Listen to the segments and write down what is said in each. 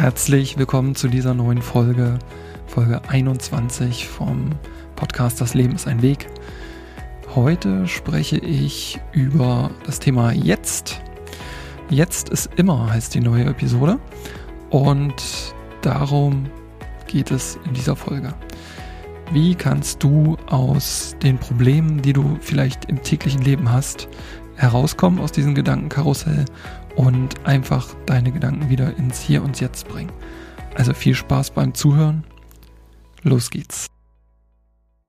Herzlich willkommen zu dieser neuen Folge, Folge 21 vom Podcast Das Leben ist ein Weg. Heute spreche ich über das Thema Jetzt. Jetzt ist immer heißt die neue Episode und darum geht es in dieser Folge. Wie kannst du aus den Problemen, die du vielleicht im täglichen Leben hast, herauskommen aus diesem Gedankenkarussell und einfach deine Gedanken wieder ins Hier und Jetzt bringen. Also viel Spaß beim Zuhören. Los geht's.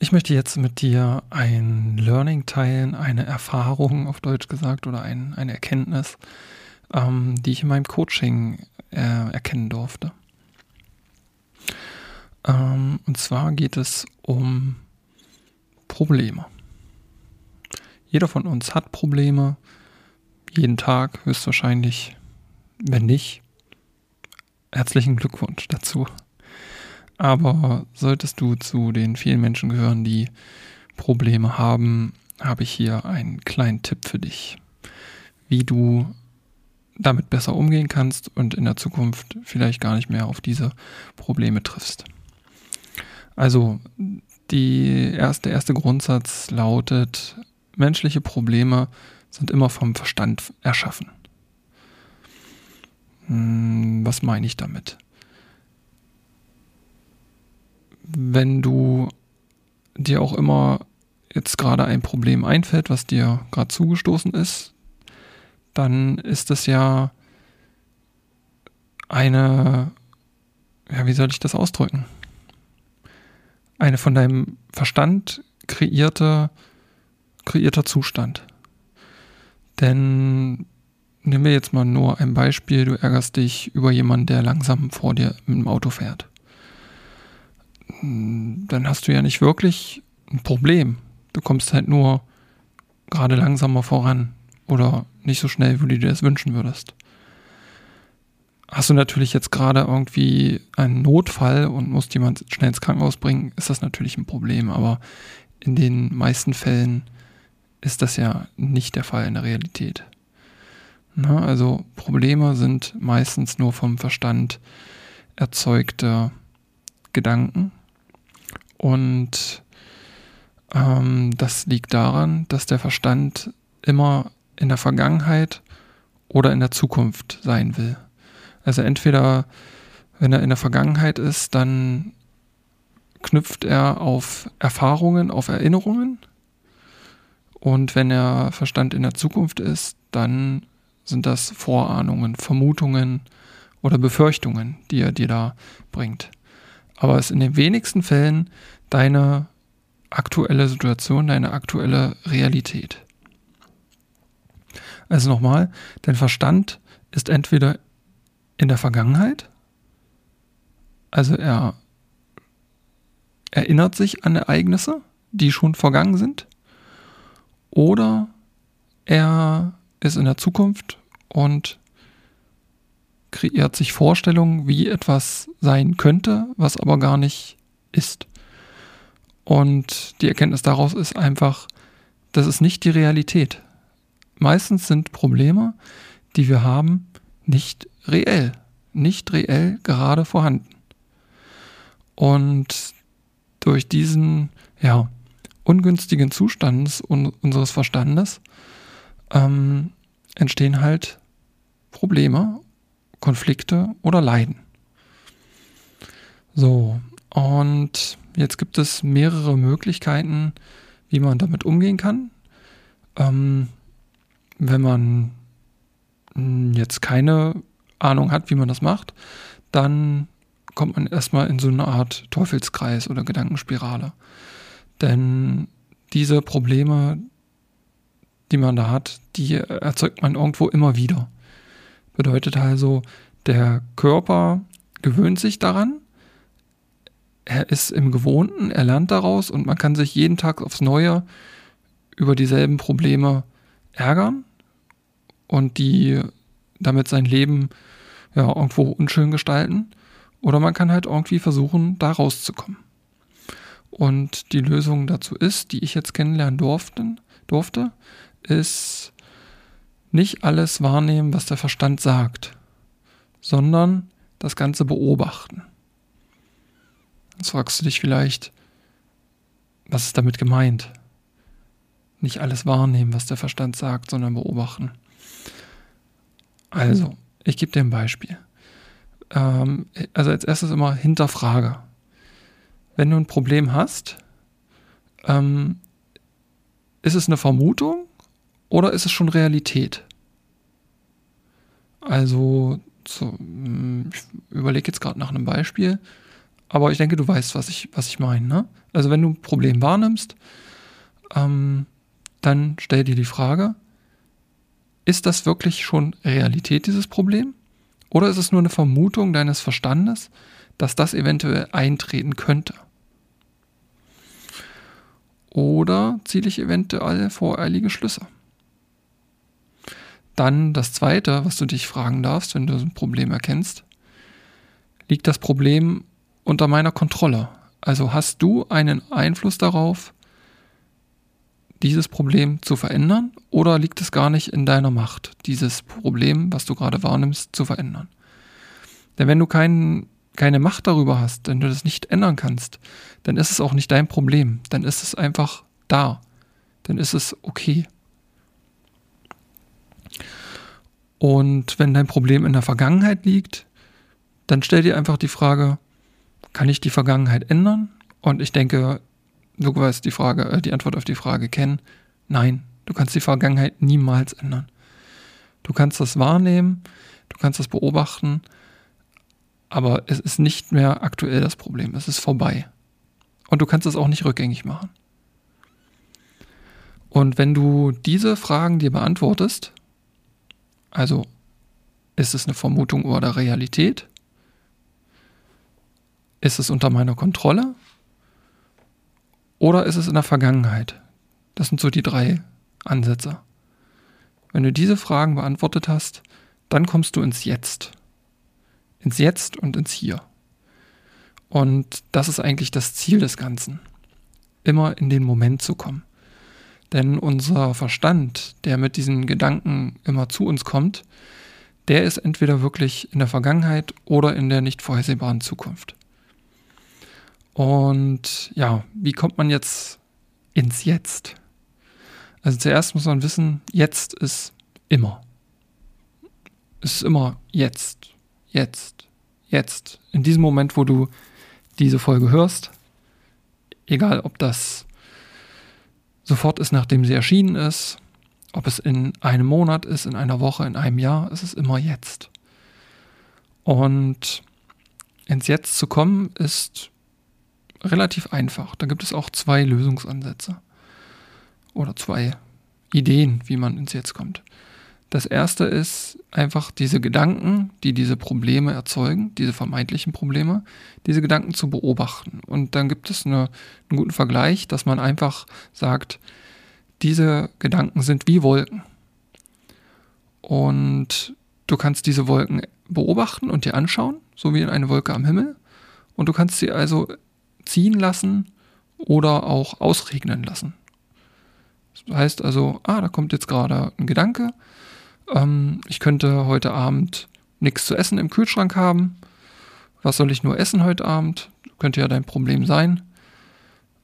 Ich möchte jetzt mit dir ein Learning teilen, eine Erfahrung auf Deutsch gesagt oder ein, eine Erkenntnis, ähm, die ich in meinem Coaching äh, erkennen durfte. Ähm, und zwar geht es um Probleme. Jeder von uns hat Probleme, jeden Tag höchstwahrscheinlich. Wenn nicht, herzlichen Glückwunsch dazu. Aber solltest du zu den vielen Menschen gehören, die Probleme haben, habe ich hier einen kleinen Tipp für dich, wie du damit besser umgehen kannst und in der Zukunft vielleicht gar nicht mehr auf diese Probleme triffst. Also die erste, der erste Grundsatz lautet, menschliche Probleme sind immer vom Verstand erschaffen. Hm, was meine ich damit? Wenn du dir auch immer jetzt gerade ein Problem einfällt, was dir gerade zugestoßen ist, dann ist es ja eine, ja, wie soll ich das ausdrücken? Eine von deinem Verstand kreierte, kreierter Zustand. Denn nehmen wir jetzt mal nur ein Beispiel, du ärgerst dich über jemanden, der langsam vor dir mit dem Auto fährt. Dann hast du ja nicht wirklich ein Problem. Du kommst halt nur gerade langsamer voran oder nicht so schnell, wie du dir das wünschen würdest. Hast du natürlich jetzt gerade irgendwie einen Notfall und musst jemand schnell ins Krankenhaus bringen, ist das natürlich ein Problem. Aber in den meisten Fällen ist das ja nicht der Fall in der Realität. Na, also Probleme sind meistens nur vom Verstand erzeugte Gedanken und ähm, das liegt daran, dass der Verstand immer in der Vergangenheit oder in der Zukunft sein will. Also entweder, wenn er in der Vergangenheit ist, dann knüpft er auf Erfahrungen, auf Erinnerungen und wenn der Verstand in der Zukunft ist, dann sind das Vorahnungen, Vermutungen oder Befürchtungen, die er dir da bringt. Aber es ist in den wenigsten Fällen deine aktuelle Situation, deine aktuelle Realität. Also nochmal, dein Verstand ist entweder in der Vergangenheit, also er erinnert sich an Ereignisse, die schon vergangen sind, oder er ist in der Zukunft und kreiert sich Vorstellungen, wie etwas sein könnte, was aber gar nicht ist. Und die Erkenntnis daraus ist einfach, das ist nicht die Realität. Meistens sind Probleme, die wir haben, nicht reell, nicht reell gerade vorhanden. Und durch diesen, ja, ungünstigen Zustands un unseres Verstandes ähm, entstehen halt Probleme, Konflikte oder Leiden. So, und jetzt gibt es mehrere Möglichkeiten, wie man damit umgehen kann. Ähm, wenn man hm, jetzt keine Ahnung hat, wie man das macht, dann kommt man erstmal in so eine Art Teufelskreis oder Gedankenspirale. Denn diese Probleme, die man da hat, die erzeugt man irgendwo immer wieder. Bedeutet also, der Körper gewöhnt sich daran, er ist im Gewohnten, er lernt daraus und man kann sich jeden Tag aufs Neue über dieselben Probleme ärgern und die damit sein Leben ja irgendwo unschön gestalten. Oder man kann halt irgendwie versuchen, da rauszukommen. Und die Lösung dazu ist, die ich jetzt kennenlernen durfte, durfte, ist nicht alles wahrnehmen, was der Verstand sagt, sondern das Ganze beobachten. Jetzt fragst du dich vielleicht, was ist damit gemeint? Nicht alles wahrnehmen, was der Verstand sagt, sondern beobachten. Also, ich gebe dir ein Beispiel. Ähm, also als erstes immer hinterfrage. Wenn du ein Problem hast, ähm, ist es eine Vermutung oder ist es schon Realität? Also, so, hm, ich überlege jetzt gerade nach einem Beispiel, aber ich denke, du weißt, was ich, was ich meine. Ne? Also, wenn du ein Problem wahrnimmst, ähm, dann stell dir die Frage, ist das wirklich schon Realität, dieses Problem? Oder ist es nur eine Vermutung deines Verstandes, dass das eventuell eintreten könnte? Oder ziele ich eventuell voreilige Schlüsse? Dann das Zweite, was du dich fragen darfst, wenn du ein Problem erkennst, liegt das Problem unter meiner Kontrolle? Also hast du einen Einfluss darauf, dieses Problem zu verändern oder liegt es gar nicht in deiner Macht, dieses Problem, was du gerade wahrnimmst, zu verändern? Denn wenn du kein, keine Macht darüber hast, wenn du das nicht ändern kannst, dann ist es auch nicht dein Problem, dann ist es einfach da, dann ist es okay. Und wenn dein Problem in der Vergangenheit liegt, dann stell dir einfach die Frage, kann ich die Vergangenheit ändern? Und ich denke, du wirst die Frage, äh, die Antwort auf die Frage kennen. Nein, du kannst die Vergangenheit niemals ändern. Du kannst das wahrnehmen, du kannst das beobachten, aber es ist nicht mehr aktuell das Problem. Es ist vorbei. Und du kannst es auch nicht rückgängig machen. Und wenn du diese Fragen dir beantwortest, also ist es eine Vermutung oder Realität? Ist es unter meiner Kontrolle? Oder ist es in der Vergangenheit? Das sind so die drei Ansätze. Wenn du diese Fragen beantwortet hast, dann kommst du ins Jetzt. Ins Jetzt und ins Hier. Und das ist eigentlich das Ziel des Ganzen. Immer in den Moment zu kommen. Denn unser Verstand, der mit diesen Gedanken immer zu uns kommt, der ist entweder wirklich in der Vergangenheit oder in der nicht vorhersehbaren Zukunft. Und ja, wie kommt man jetzt ins Jetzt? Also zuerst muss man wissen, jetzt ist immer. Es ist immer jetzt, jetzt, jetzt. In diesem Moment, wo du diese Folge hörst, egal ob das sofort ist, nachdem sie erschienen ist, ob es in einem Monat ist, in einer Woche, in einem Jahr, es ist immer jetzt. Und ins Jetzt zu kommen ist relativ einfach. Da gibt es auch zwei Lösungsansätze oder zwei Ideen, wie man ins Jetzt kommt. Das erste ist einfach diese Gedanken, die diese Probleme erzeugen, diese vermeintlichen Probleme, diese Gedanken zu beobachten. Und dann gibt es eine, einen guten Vergleich, dass man einfach sagt, diese Gedanken sind wie Wolken. Und du kannst diese Wolken beobachten und dir anschauen, so wie in eine Wolke am Himmel. Und du kannst sie also ziehen lassen oder auch ausregnen lassen. Das heißt also, ah, da kommt jetzt gerade ein Gedanke, ähm, ich könnte heute Abend nichts zu essen im Kühlschrank haben. Was soll ich nur essen heute Abend? Könnte ja dein Problem sein.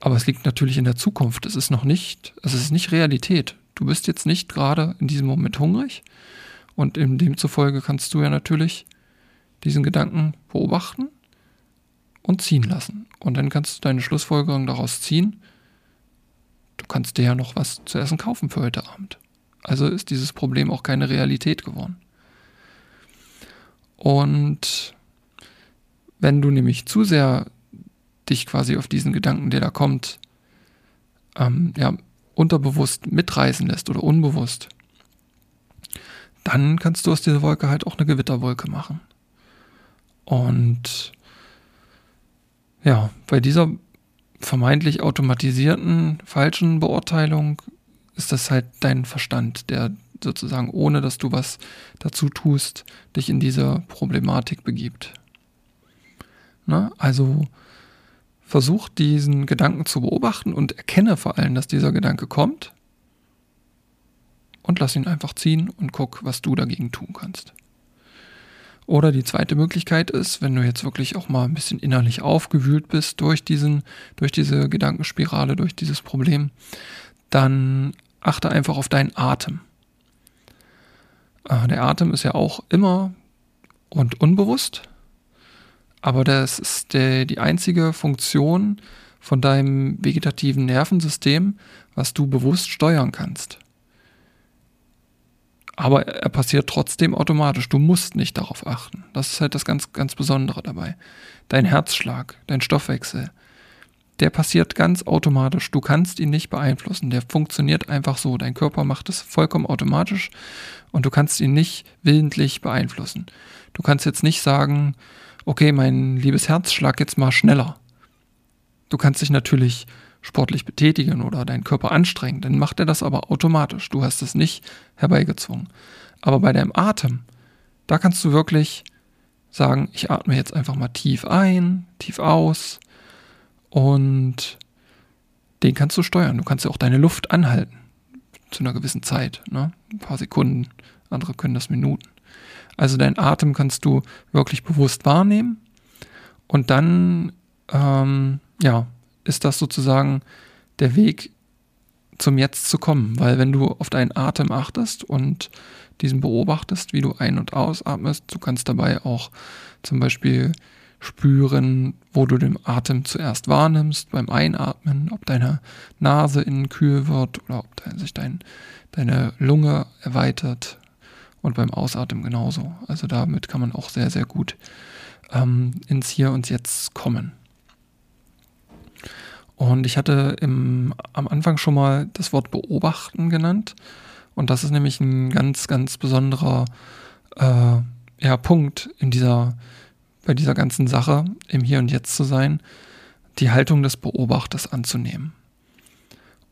Aber es liegt natürlich in der Zukunft. Es ist noch nicht, es ist nicht Realität. Du bist jetzt nicht gerade in diesem Moment hungrig. Und in demzufolge kannst du ja natürlich diesen Gedanken beobachten und ziehen lassen. Und dann kannst du deine Schlussfolgerung daraus ziehen. Du kannst dir ja noch was zu essen kaufen für heute Abend. Also ist dieses Problem auch keine Realität geworden. Und wenn du nämlich zu sehr dich quasi auf diesen Gedanken, der da kommt, ähm, ja, unterbewusst mitreißen lässt oder unbewusst, dann kannst du aus dieser Wolke halt auch eine Gewitterwolke machen. Und ja, bei dieser vermeintlich automatisierten falschen Beurteilung ist das halt dein Verstand, der sozusagen, ohne dass du was dazu tust, dich in diese Problematik begibt. Ne? Also versuch diesen Gedanken zu beobachten und erkenne vor allem, dass dieser Gedanke kommt und lass ihn einfach ziehen und guck, was du dagegen tun kannst. Oder die zweite Möglichkeit ist, wenn du jetzt wirklich auch mal ein bisschen innerlich aufgewühlt bist durch diesen, durch diese Gedankenspirale, durch dieses Problem, dann achte einfach auf deinen Atem. Äh, der Atem ist ja auch immer und unbewusst, aber das ist der, die einzige Funktion von deinem vegetativen Nervensystem, was du bewusst steuern kannst. Aber er passiert trotzdem automatisch. Du musst nicht darauf achten. Das ist halt das ganz, ganz Besondere dabei. Dein Herzschlag, dein Stoffwechsel, der passiert ganz automatisch. Du kannst ihn nicht beeinflussen. Der funktioniert einfach so. Dein Körper macht es vollkommen automatisch und du kannst ihn nicht willentlich beeinflussen. Du kannst jetzt nicht sagen, okay, mein liebes Herz, schlag jetzt mal schneller. Du kannst dich natürlich sportlich betätigen oder deinen Körper anstrengen, dann macht er das aber automatisch. Du hast es nicht herbeigezwungen. Aber bei deinem Atem, da kannst du wirklich sagen, ich atme jetzt einfach mal tief ein, tief aus und den kannst du steuern. Du kannst ja auch deine Luft anhalten zu einer gewissen Zeit, ne? ein paar Sekunden, andere können das Minuten. Also deinen Atem kannst du wirklich bewusst wahrnehmen und dann ähm, ja, ist das sozusagen der Weg zum Jetzt zu kommen. Weil wenn du auf deinen Atem achtest und diesen beobachtest, wie du ein- und ausatmest, du kannst dabei auch zum Beispiel spüren, wo du den Atem zuerst wahrnimmst beim Einatmen, ob deine Nase innen kühl wird oder ob sich dein, deine Lunge erweitert und beim Ausatmen genauso. Also damit kann man auch sehr, sehr gut ähm, ins Hier und Jetzt kommen. Und ich hatte im, am Anfang schon mal das Wort beobachten genannt. Und das ist nämlich ein ganz, ganz besonderer äh, ja, Punkt in dieser, bei dieser ganzen Sache, im Hier und Jetzt zu sein, die Haltung des Beobachters anzunehmen.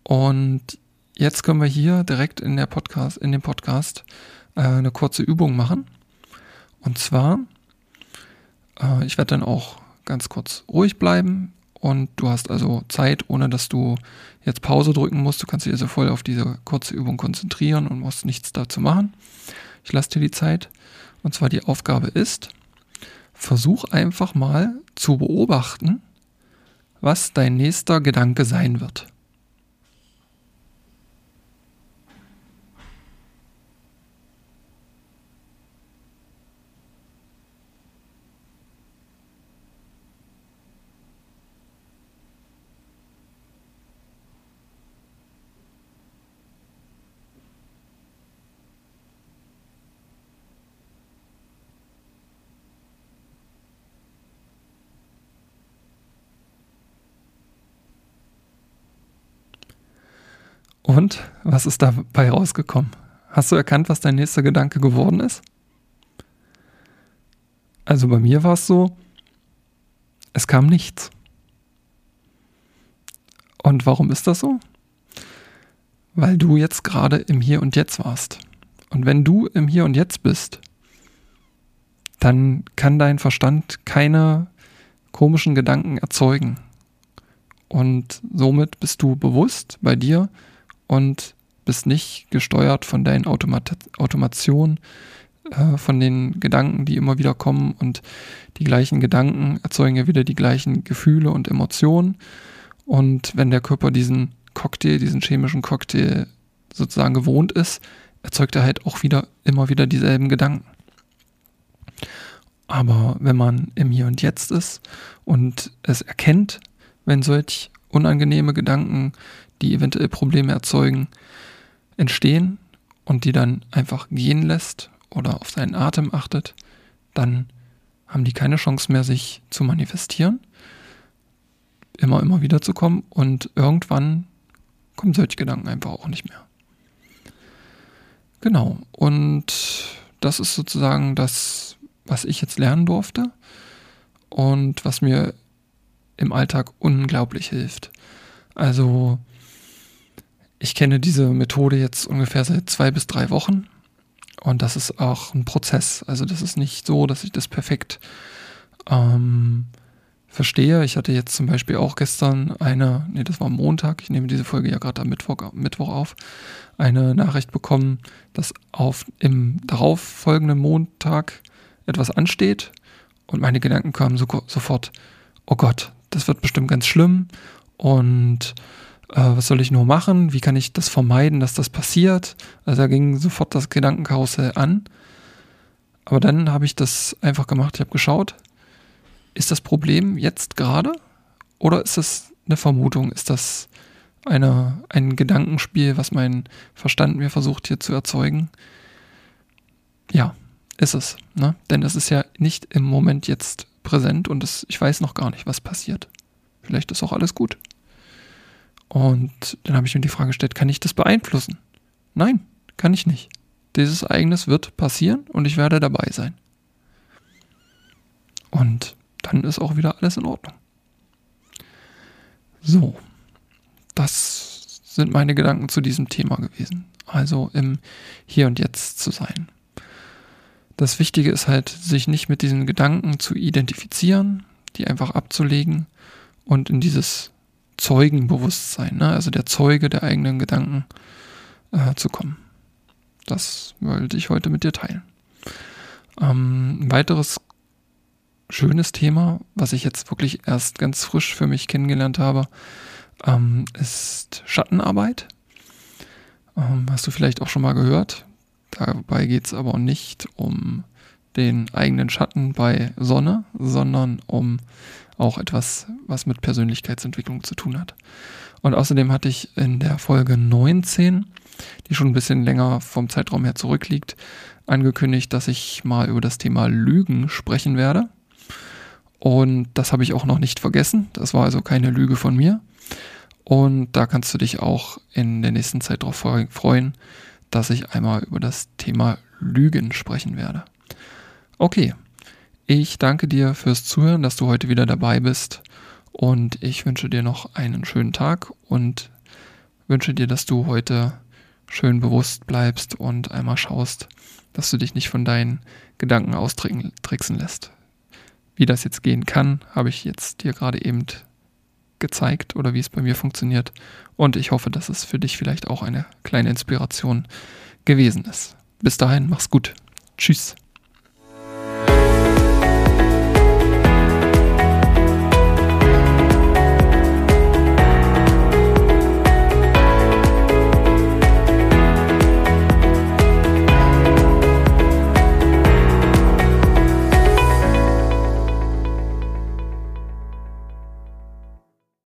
Und jetzt können wir hier direkt in der Podcast, in dem Podcast äh, eine kurze Übung machen. Und zwar, äh, ich werde dann auch ganz kurz ruhig bleiben, und du hast also Zeit, ohne dass du jetzt Pause drücken musst. Du kannst dich also voll auf diese kurze Übung konzentrieren und musst nichts dazu machen. Ich lasse dir die Zeit. Und zwar die Aufgabe ist, versuch einfach mal zu beobachten, was dein nächster Gedanke sein wird. Und was ist dabei rausgekommen? Hast du erkannt, was dein nächster Gedanke geworden ist? Also bei mir war es so, es kam nichts. Und warum ist das so? Weil du jetzt gerade im Hier und Jetzt warst. Und wenn du im Hier und Jetzt bist, dann kann dein Verstand keine komischen Gedanken erzeugen. Und somit bist du bewusst bei dir und bist nicht gesteuert von deinen Automat Automationen, äh, von den Gedanken, die immer wieder kommen und die gleichen Gedanken erzeugen ja wieder die gleichen Gefühle und Emotionen. Und wenn der Körper diesen Cocktail, diesen chemischen Cocktail sozusagen gewohnt ist, erzeugt er halt auch wieder immer wieder dieselben Gedanken. Aber wenn man im Hier und Jetzt ist und es erkennt, wenn solch unangenehme Gedanken die eventuell Probleme erzeugen, entstehen und die dann einfach gehen lässt oder auf seinen Atem achtet, dann haben die keine Chance mehr, sich zu manifestieren, immer, immer wieder zu kommen und irgendwann kommen solche Gedanken einfach auch nicht mehr. Genau, und das ist sozusagen das, was ich jetzt lernen durfte und was mir im Alltag unglaublich hilft. Also ich kenne diese Methode jetzt ungefähr seit zwei bis drei Wochen und das ist auch ein Prozess. Also das ist nicht so, dass ich das perfekt ähm, verstehe. Ich hatte jetzt zum Beispiel auch gestern eine, nee, das war Montag, ich nehme diese Folge ja gerade am Mittwoch, Mittwoch auf, eine Nachricht bekommen, dass auf im darauf folgenden Montag etwas ansteht und meine Gedanken kamen so, sofort, oh Gott, das wird bestimmt ganz schlimm und äh, was soll ich nur machen? Wie kann ich das vermeiden, dass das passiert? Also da ging sofort das Gedankenkarussell an. Aber dann habe ich das einfach gemacht. Ich habe geschaut, ist das Problem jetzt gerade oder ist das eine Vermutung? Ist das eine, ein Gedankenspiel, was mein Verstand mir versucht hier zu erzeugen? Ja, ist es. Ne? Denn es ist ja nicht im Moment jetzt präsent und es, ich weiß noch gar nicht, was passiert. Vielleicht ist auch alles gut. Und dann habe ich mir die Frage gestellt, kann ich das beeinflussen? Nein, kann ich nicht. Dieses Ereignis wird passieren und ich werde dabei sein. Und dann ist auch wieder alles in Ordnung. So, das sind meine Gedanken zu diesem Thema gewesen. Also im Hier und Jetzt zu sein. Das Wichtige ist halt, sich nicht mit diesen Gedanken zu identifizieren, die einfach abzulegen und in dieses Zeugenbewusstsein, ne? also der Zeuge der eigenen Gedanken äh, zu kommen. Das wollte ich heute mit dir teilen. Ähm, ein weiteres schönes Thema, was ich jetzt wirklich erst ganz frisch für mich kennengelernt habe, ähm, ist Schattenarbeit. Ähm, hast du vielleicht auch schon mal gehört. Dabei geht es aber nicht um den eigenen Schatten bei Sonne, sondern um auch etwas, was mit Persönlichkeitsentwicklung zu tun hat. Und außerdem hatte ich in der Folge 19, die schon ein bisschen länger vom Zeitraum her zurückliegt, angekündigt, dass ich mal über das Thema Lügen sprechen werde. Und das habe ich auch noch nicht vergessen. Das war also keine Lüge von mir. Und da kannst du dich auch in der nächsten Zeit darauf freuen, dass ich einmal über das Thema Lügen sprechen werde. Okay, ich danke dir fürs Zuhören, dass du heute wieder dabei bist und ich wünsche dir noch einen schönen Tag und wünsche dir, dass du heute schön bewusst bleibst und einmal schaust, dass du dich nicht von deinen Gedanken austricksen lässt. Wie das jetzt gehen kann, habe ich jetzt dir gerade eben gezeigt oder wie es bei mir funktioniert und ich hoffe, dass es für dich vielleicht auch eine kleine Inspiration gewesen ist. Bis dahin, mach's gut. Tschüss.